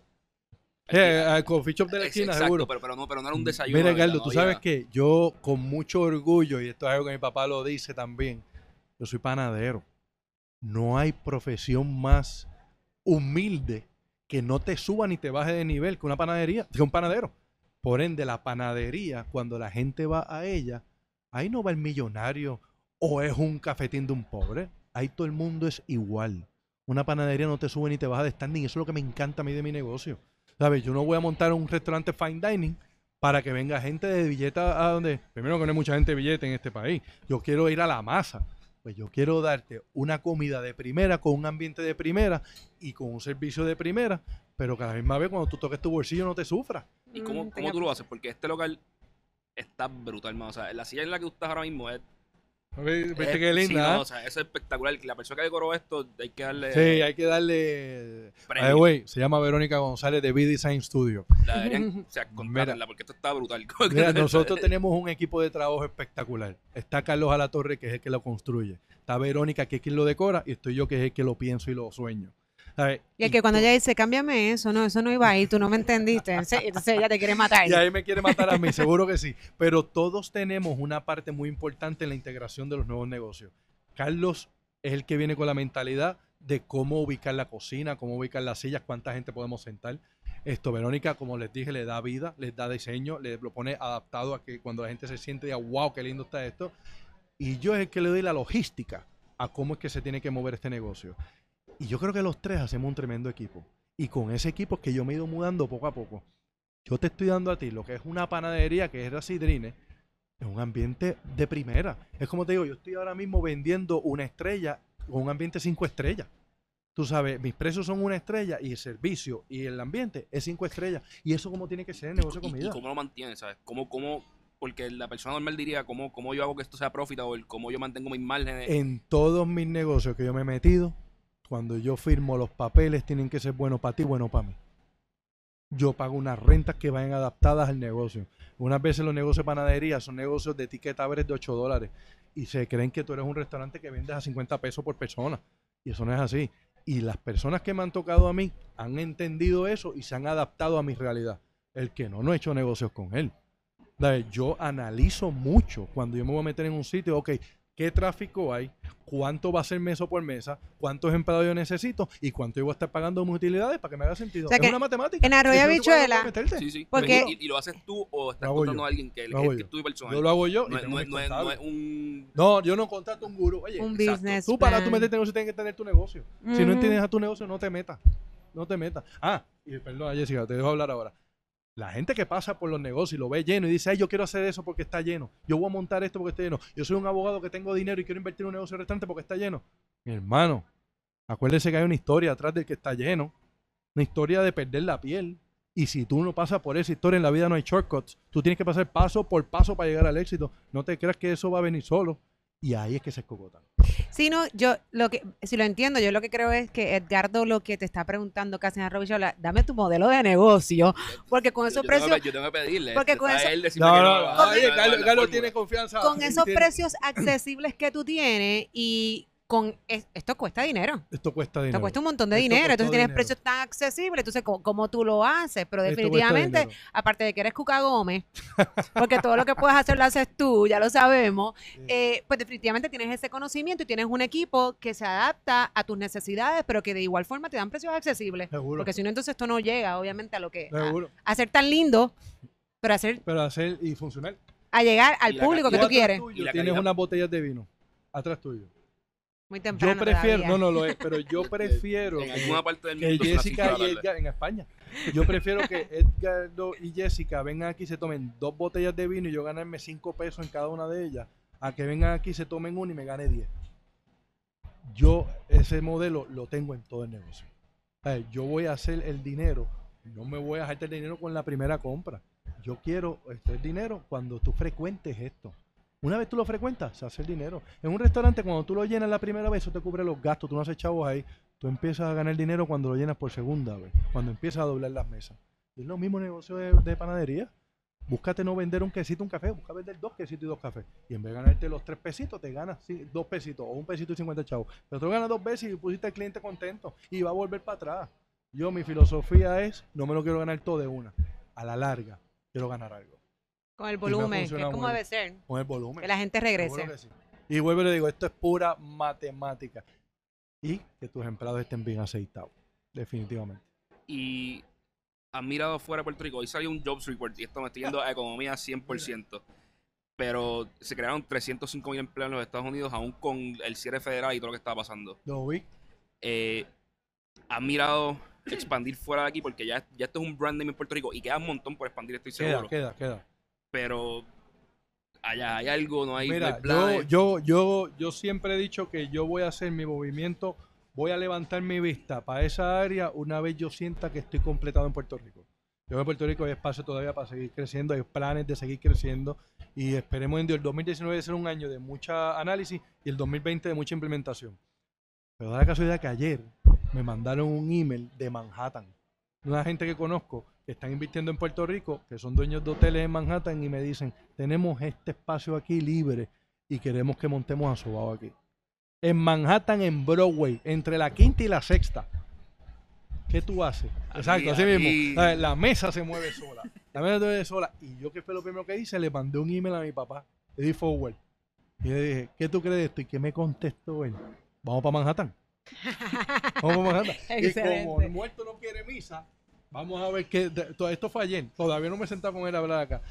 al- Eh, al coffee shop de la Ex- esquina, exacto, seguro. Pero, pero, no, pero no era un desayuno. Mira, no tú sabes que yo con mucho orgullo, y esto es algo que mi papá lo dice también, yo soy panadero. No hay profesión más humilde que no te suba ni te baje de nivel que una panadería, que un panadero. Por ende, la panadería, cuando la gente va a ella, ahí no va el millonario o es un cafetín de un pobre. Ahí todo el mundo es igual. Una panadería no te sube ni te baja de standing. Eso es lo que me encanta a mí de mi negocio. ¿Sabes? Yo no voy a montar un restaurante fine dining para que venga gente de billeta a donde. Primero que no hay mucha gente de billete en este país. Yo quiero ir a la masa. Pues yo quiero darte una comida de primera, con un ambiente de primera y con un servicio de primera, pero que a la misma vez cuando tú toques tu bolsillo no te sufras. ¿Y cómo, Mm, cómo tú lo haces? Porque este local está brutal, man. O sea, la silla en la que tú estás ahora mismo es... ¿Viste es- qué sí, linda? no, ah? o sea, eso es espectacular. La persona que decoró esto, hay que darle... Sí, hay que darle. premio. Way, se llama Verónica González de B-Design Studio. La deberían, o sea, contratarla, porque esto está brutal. Mira, nosotros tenemos un equipo de trabajo espectacular. Está Carlos Alatorre, que es el que lo construye. Está Verónica, que es quien lo decora. Y estoy yo, que es el que lo pienso y lo sueño. Y es que cuando ella dice, cámbiame eso, no, eso no iba ahí, tú no me entendiste. Entonces entonces ella te quiere matar. Y ahí me quiere matar a mí, seguro que sí. Pero todos tenemos una parte muy importante en la integración de los nuevos negocios. Carlos es el que viene con la mentalidad de cómo ubicar la cocina, cómo ubicar las sillas, cuánta gente podemos sentar. Esto, Verónica, como les dije, le da vida, les da diseño, le lo pone adaptado a que cuando la gente se siente diga, wow, qué lindo está esto. Y yo es el que le doy la logística a cómo es que se tiene que mover este negocio. Y yo creo que los tres hacemos un tremendo equipo. Y con ese equipo es que yo me he ido mudando poco a poco. Yo te estoy dando a ti lo que es una panadería, que es la Sidrine, es un ambiente de primera. Es como te digo, yo estoy ahora mismo vendiendo una estrella con un ambiente cinco estrellas. Tú sabes, mis precios son una estrella y el servicio y el ambiente es cinco estrellas. Y eso como tiene que ser el negocio de ¿Y, y comida. cómo lo mantienes, sabes? ¿Cómo, cómo, porque la persona normal diría, ¿cómo, cómo yo hago que esto sea profitable? ¿Cómo yo mantengo mis márgenes? En todos mis negocios que yo me he metido, cuando yo firmo los papeles, tienen que ser buenos para ti, buenos para mí. Yo pago unas rentas que vayan adaptadas al negocio. Unas veces los negocios de panadería son negocios de etiqueta average de 8 dólares y se creen que tú eres un restaurante que vendes a 50 pesos por persona. Y eso no es así. Y las personas que me han tocado a mí han entendido eso y se han adaptado a mi realidad. El que no, no he hecho negocios con él. Yo analizo mucho cuando yo me voy a meter en un sitio, ok, ¿qué tráfico hay? ¿Cuánto va a ser mesa por mesa? ¿Cuántos empleados yo necesito? ¿Y cuánto yo voy a estar pagando mis utilidades para que me haga sentido? O sea es que una matemática. en Arroyo Eso es lo que tú Habichuela- vas a meterte. Sí, sí. Porque- ¿Y, y lo haces tú o estás yo. a alguien que, hago que, tu personal? Yo lo hago yo no, y no, no es, no es un... No, yo no contrato un gurú. Oye, Un exacto. business tú para tú meterte negocio tienes que tener tu negocio. Si no Ujú. entiendes a tu negocio, no te metas. No te metas. Ah, y perdón, Jessica, te dejo hablar ahora. La gente que pasa por los negocios y lo ve lleno y dice, ay, yo quiero hacer eso porque está lleno. Yo voy a montar esto porque está lleno. Yo soy un abogado que tengo dinero y quiero invertir en un negocio de restaurante porque está lleno. Hermano, acuérdese que hay una historia atrás del que está lleno. Una historia de perder la piel. Y si tú no pasas por esa historia en la vida no hay shortcuts. Tú tienes que pasar paso por paso para llegar al éxito. No te creas que eso va a venir solo. Y ahí es que se escocotan. Sí, no, yo lo que, si lo entiendo, yo lo que creo es que Edgardo lo que te está preguntando casi en Arroyo Habichuela, dame tu modelo de negocio, porque con esos yo precios, yo tengo que pedirle. porque con eso- él No, que no, no. Carlos, tiene confianza. con esos precios accesibles que tú tienes y con es- esto cuesta dinero. Esto cuesta dinero. Esto cuesta un montón de Esto dinero. Entonces tienes dinero. precios tan accesibles. Entonces, ¿cómo, cómo tú lo haces? Pero definitivamente, aparte de que eres Cuca Gómez, porque todo lo que puedes hacer lo haces tú, ya lo sabemos, eh, pues definitivamente tienes ese conocimiento y tienes un equipo que se adapta a tus necesidades, pero que de igual forma te dan precios accesibles. Seguro. Porque si no, entonces esto no llega, obviamente, a lo que... A, Seguro. a ser tan lindo, pero a, ser, Pero hacer y funcionar. a llegar al público que Tú quieres. tuyo Y tienes unas botellas de vino. Atrás tuyo. Muy temprano Yo prefiero, todavía. no, no lo es, pero yo prefiero En que, alguna parte del que mundo Jessica y tarde. Edgar, en España, yo prefiero que Edgardo y Jessica vengan aquí y se tomen dos botellas de vino y yo ganarme cinco pesos en cada una de ellas, a que vengan aquí y se tomen una y me gane diez. Yo ese modelo lo tengo en todo el negocio. Yo voy a hacer el dinero, no me voy a dejarte el dinero con la primera compra. Yo quiero este, el dinero cuando tú frecuentes esto. Una vez tú lo frecuentas, se hace el dinero. En un restaurante, cuando tú lo llenas la primera vez, eso te cubre los gastos, tú no haces chavos ahí. Tú empiezas a ganar dinero cuando lo llenas por segunda vez, cuando empiezas a doblar las mesas. Es lo mismo negocio de, de panadería. Búscate no vender un quesito, un café, busca vender dos quesitos y dos cafés. Y en vez de ganarte los tres pesitos, te ganas dos pesitos o un pesito y cincuenta chavos. Pero tú ganas dos veces y pusiste al cliente contento y va a volver para atrás. Yo, mi filosofía es, no me lo quiero ganar todo de una. A la larga, quiero ganar algo. Con el volumen, que es como debe ser. Con el volumen. Que la gente regrese. Sí. Y vuelvo y le digo, esto es pura matemática. Y que tus empleados estén bien aceitados. Definitivamente. y han mirado fuera de Puerto Rico. Hoy salió un Jobs Report y esto me estoy yendo a economía 100%. Pero se crearon 305 mil empleos en los Estados Unidos, aún con el cierre federal y todo lo que estaba pasando. Lo vi. Eh, han mirado expandir fuera de aquí porque ya, ya esto es un brand name en Puerto Rico y queda un montón por expandir, estoy Queda, seguro. queda, queda. Pero allá hay algo, no hay, no hay Mira, yo, yo, yo, yo siempre he dicho que yo voy a hacer mi movimiento, voy a levantar mi vista para esa área una vez yo sienta que estoy completado en Puerto Rico. Yo en Puerto Rico hay espacio todavía para seguir creciendo, hay planes de seguir creciendo y esperemos en el 2019 ser un año de mucha análisis y el 2020 de mucha implementación. Pero da la casualidad que ayer me mandaron un email de Manhattan, una gente que conozco que están invirtiendo en Puerto Rico, que son dueños de hoteles en Manhattan y me dicen, tenemos este espacio aquí libre y queremos que montemos a Sobao aquí. En Manhattan, en Broadway, entre la quinta y la sexta. ¿Qué tú haces? Aquí, Exacto, así aquí. mismo. La mesa se mueve sola. La mesa se mueve sola. Y yo, ¿qué fue lo primero que hice? Le mandé un email a mi papá. Le di forward. Y le dije, ¿qué tú crees de esto? ¿Y qué me contestó él? Vamos para Manhattan. Vamos y como el muerto no quiere misa, vamos a ver qué. de- todo esto fue ayer. Todavía no me he sentado con él a hablar acá.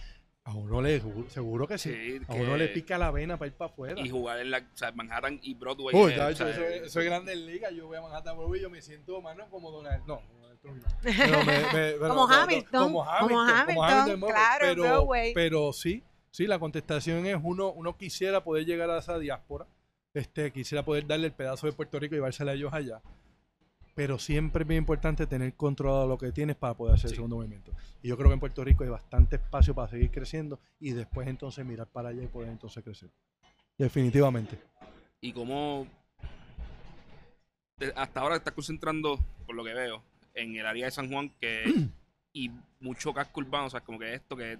A uno le, seguro que sí. Sí, a que- uno le pica la vena para ir para afuera. y jugar en la, o sea, Manhattan y Broadway. Uy, eh, tacho, o sea, eso, es, eso es grande en liga. Yo voy a Manhattan Broadway y yo me siento, mano, como Donald. No, Donald Trump no. Pero me- me- pero- Como no, Hamilton, Como como Hamilton. como Hamilton, claro, pero, Broadway. pero sí, sí, la contestación es uno, uno quisiera poder llegar a esa diáspora. Este, quisiera poder darle el pedazo de Puerto Rico y llevársela a ellos allá. Pero siempre es bien importante tener controlado lo que tienes para poder hacer el segundo movimiento. Y yo creo que en Puerto Rico hay bastante espacio para seguir creciendo y después entonces mirar para allá y poder entonces crecer. Definitivamente. y como hasta ahora te estás concentrando, por lo que veo, en el área de San Juan que y mucho casco urbano, o sea, como que esto que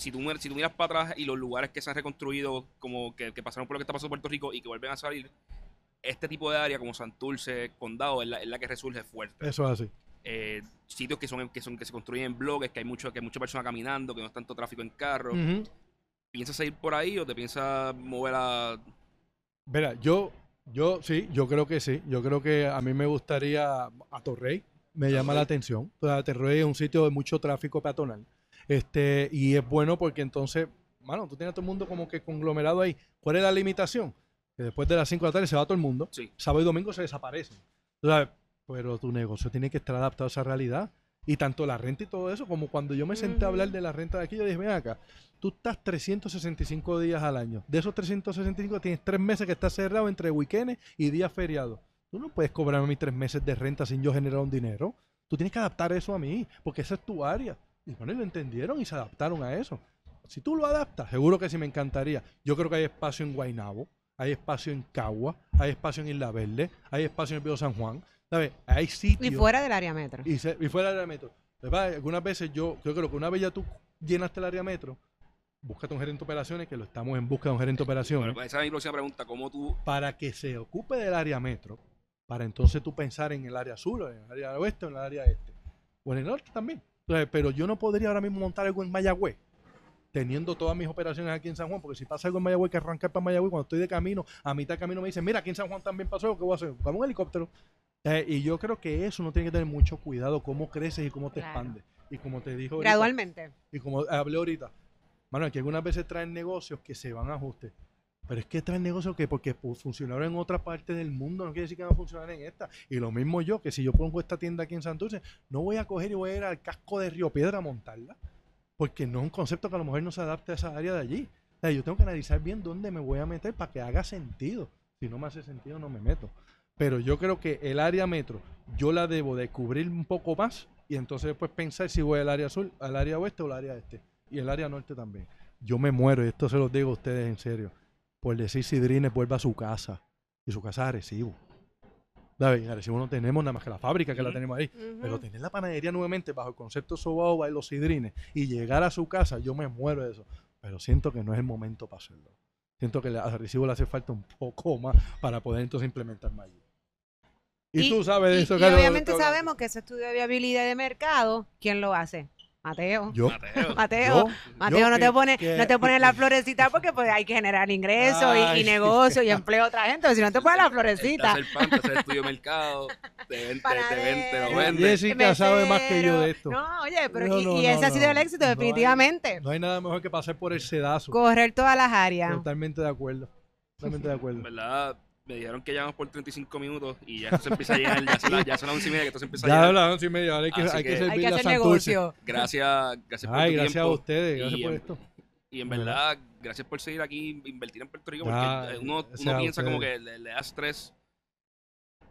si tú, mir- si tú miras para atrás y los lugares que se han reconstruido, como que, que pasaron por lo que está pasando en Puerto Rico y que vuelven a salir, este tipo de área como Santurce, Condado, es la, es la que resurge fuerte. Eso es así. Eh, sitios que son, que son que se construyen en bloques, que hay mucho, que hay mucha persona caminando, que no es tanto tráfico en carro. ¿Piensas ir por ahí o te piensas mover a Verá, yo, yo sí, yo creo que sí. Yo creo que a mí me gustaría a Torrey, me llama la atención. O sea, Torrey es un sitio de mucho tráfico peatonal. Este, y es bueno porque entonces, mano, tú tienes a todo el mundo como que conglomerado ahí. ¿Cuál es la limitación? Que después de las 5 de la tarde se va todo el mundo. Sí. Sábado y domingo se desaparecen. Tú sabes, pero tu negocio tiene que estar adaptado a esa realidad. Y tanto la renta y todo eso, como cuando yo me senté a hablar de la renta de aquí, yo dije, ven acá, tú estás 365 días al año. De esos 365 tienes tres meses que estás cerrado entre weekends y días feriados. Tú no puedes cobrarme mis tres meses de renta sin yo generar un dinero. Tú tienes que adaptar eso a mí, porque esa es tu área. Y bueno, y lo entendieron y se adaptaron a eso. Si tú lo adaptas, seguro que sí me encantaría. Yo creo que hay espacio en Guaynabo, hay espacio en Cagua, hay espacio en Isla Verde, hay espacio en el Pío San Juan. ¿Sabes? Hay sitios Y fuera del área metro. y, se- y fuera del área metro. ¿Verdad? Algunas veces yo, yo creo que una vez ya tú llenaste el área metro, búscate un gerente de operaciones, que lo estamos en busca de un gerente de operaciones, Bueno, esa es mi próxima pregunta. ¿Cómo tú para que se ocupe del área metro, para entonces tú pensar en el área sur, o en el área oeste, o en el área este, o en el norte también. Pero yo no podría ahora mismo montar algo en Mayagüez, teniendo todas mis operaciones aquí en San Juan, porque si pasa algo en Mayagüez, que arrancar para Mayagüez, cuando estoy de camino, a mitad de camino me dicen, mira, aquí en San Juan también pasó, ¿qué voy a hacer? Buscamos un helicóptero. Eh, y yo creo que eso no tiene que tener mucho cuidado, cómo creces y cómo te Claro. expandes. Y como te dijo ahorita, Gradualmente. y como hablé ahorita, mano, que algunas veces traen negocios que se van a ajuste. Pero es que traen negocios que porque fu- funcionaron en otra parte del mundo, no quiere decir que van a funcionar en esta. Y lo mismo yo, que si yo pongo esta tienda aquí en Santurce, no voy a coger y voy a ir al casco de Río Piedra a montarla. Porque no es un concepto que a lo mejor no se adapte a esa área de allí. O sea, yo tengo que analizar bien dónde me voy a meter para que haga sentido. Si no me hace sentido, no me meto. Pero yo creo que el área metro, yo la debo de cubrir un poco más y entonces después pensar si voy al área sur, al área oeste o al área este. Y el área norte también. Yo me muero, y esto se los digo a ustedes en serio, por decir Sidrines vuelva a su casa. Y su casa es Arecibo. ¿Sabes? En Arecibo no tenemos nada más que la fábrica que la tenemos ahí. Pero tener la panadería nuevamente bajo el concepto Sobao y los Sidrines y llegar a su casa, yo me muero de eso. Pero siento que no es el momento para hacerlo. Siento que a Recibo le hace falta un poco más para poder entonces implementar más. allí. Y, tú sabes de y- eso, y obviamente sabemos que ese estudio de viabilidad de mercado, ¿quién lo hace? Mateo. Yo, Mateo. Mateo, yo, Mateo, yo no que- te pone, que- no te pone la florecita porque pues hay que generar ingresos y- y, negocio y empleo a otra gente. Si no te pone la florecita. el pan, te hace el estudio mercado, te vende, te vende, te lo vende. Jessica sabe más que yo de esto. No, oye, pero No, y, no, y no, ese ha sido no. el éxito, No hay- definitivamente. no hay nada mejor que pasar por el sedazo. Correr todas las áreas. Totalmente de acuerdo. Totalmente de acuerdo. verdad, me dijeron que llevamos por 35 minutos y ya esto se empieza a llenar, ya son las, ya son las 11 y media que esto se empieza a Ya llenar. a las once y media, ahora hay que, Así hay que que- servir Hay que la hacer Santurce. negocio. Gracias, gracias por Ay, tu gracias a tiempo. ustedes, gracias Y por en- esto. Y en verdad, gracias por seguir aquí, invertir en Puerto Rico, porque Ah, uno, uno a piensa como que le, le da estrés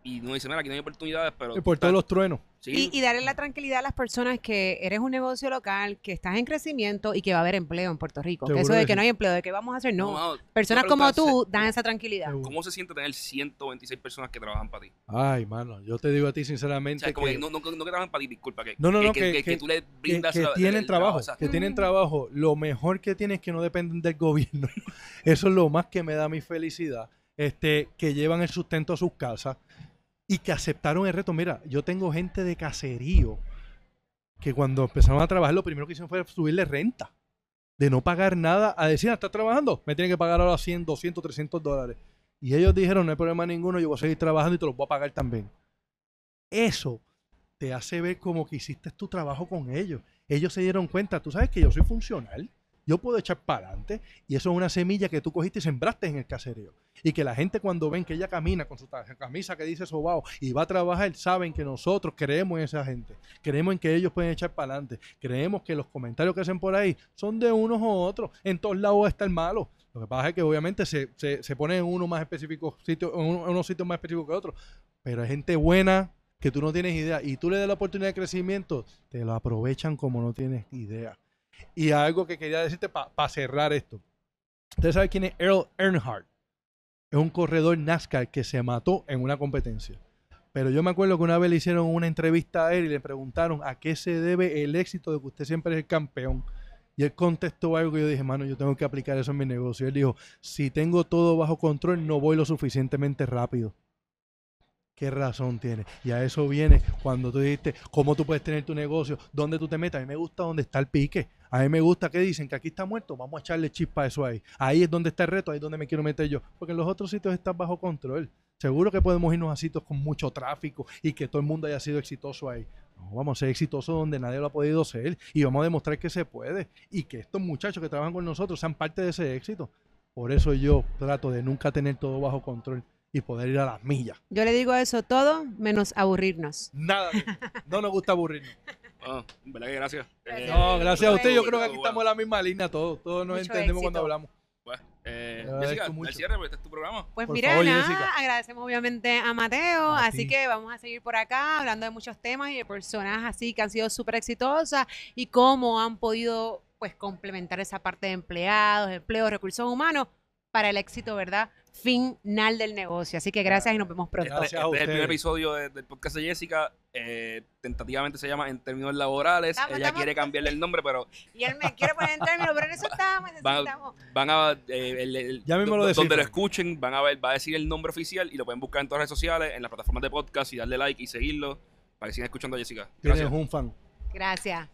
y uno dice, mira, aquí no hay oportunidades, pero... Y por todos los truenos. Sí, Y, y darle la tranquilidad a las personas que eres un negocio local, que estás en crecimiento y que va a haber empleo en Puerto Rico. Que eso de que no hay empleo, de que vamos a hacer, no. Personas como tú dan esa tranquilidad. Seguro. ¿Cómo se siente tener 126 personas que trabajan para ti? Ay, mano, yo te digo a ti O sinceramente sea, como que, que no, no, no que trabajan para ti, disculpa, que, No, no, no, que, que- que- que que- tú le que- brindas que la- tienen el trabajo, exacto. que tienen Mm. trabajo. Lo mejor que tienen es que no dependen del gobierno. Eso es lo más que me da mi felicidad. Este, que llevan el sustento a sus casas y que aceptaron el reto. Mira, yo tengo gente de caserío que cuando empezaron a trabajar lo primero que hicieron fue subirle renta. De no pagar nada a decir, "Ah, ¿estás trabajando? Me tiene que pagar ahora 100, 200, 300 dólares. Y ellos dijeron, no hay problema ninguno, yo voy a seguir trabajando y te los voy a pagar también. Eso te hace ver como que hiciste tu trabajo con ellos. Ellos se dieron cuenta, tú sabes que yo soy funcional, yo puedo echar para adelante y eso es una semilla que tú cogiste y sembraste en el caserío. Y que la gente cuando ven que ella camina con su camisa que dice sobao y va a trabajar, saben que nosotros creemos en esa gente, creemos en que ellos pueden echar para adelante, creemos que los comentarios que hacen por ahí son de unos o otros, en todos lados está el malo. Lo que pasa es que obviamente se, se, se pone en uno más específico, sitio, en uno- en unos sitios más específicos que otros, pero hay gente buena que tú no tienes idea y tú le das la oportunidad de crecimiento, te lo aprovechan como no tienes idea. Y algo que quería decirte para cerrar esto. Ustedes saben quién es Earl Earnhardt. Es un corredor NASCAR que se mató en una competencia. Pero yo me acuerdo que una vez le hicieron una entrevista a él y le preguntaron a qué se debe el éxito de que usted siempre es el campeón. Y él contestó algo que yo dije, mano, yo tengo que aplicar eso en mi negocio. Él dijo, si tengo todo bajo control, no voy lo suficientemente rápido. ¿Qué razón tiene? Y a eso viene cuando tú dijiste cómo tú puedes tener tu negocio, dónde tú te metes. A mí me gusta donde está el pique. A mí me gusta que dicen que aquí está muerto, vamos a echarle chispa a eso ahí. Ahí es donde está el reto, ahí es donde me quiero meter yo. Porque en los otros sitios están bajo control. Seguro que podemos irnos a sitios con mucho tráfico y que todo el mundo haya sido exitoso ahí. No, vamos a ser exitosos donde nadie lo ha podido ser y vamos a demostrar que se puede y que estos muchachos que trabajan con nosotros sean parte de ese éxito. Por eso yo trato de nunca tener todo bajo control y poder ir a las millas. Yo le digo eso todo menos aburrirnos. Nada. No nos gusta aburrirnos. Ah, en verdad que gracias. Gracias. Eh, No, gracias a usted. Yo creo que aquí estamos en la misma línea todos. Todos nos Mucho entendemos cuando hablamos. Pues, eh, Jessica, mucho. al cierre, pues este es tu programa. Pues Por mira, favor, nada, agradecemos obviamente a Mateo, A así ti. que vamos a seguir por acá hablando de muchos temas y de personas así que han sido súper exitosas y cómo han podido pues complementar esa parte de empleados, empleos, recursos humanos para el éxito, ¿verdad? Final del negocio. Así que gracias y nos vemos pronto. Gracias a Este es el primer episodio de- del podcast de Jessica. eh, tentativamente se llama En términos laborales. Estamos- Ella estamos- quiere cambiarle el nombre, pero Y él me quiere poner en términos, pero en eso estamos, Van- necesitamos. van a. eh, el- el- Ya mismo lo do- donde lo escuchen, van a ver, va a decir el nombre oficial y lo pueden buscar en todas las redes sociales, en las plataformas de podcast y darle like y seguirlo para que sigan escuchando a Jessica. Tienes Gracias. un fan. Gracias.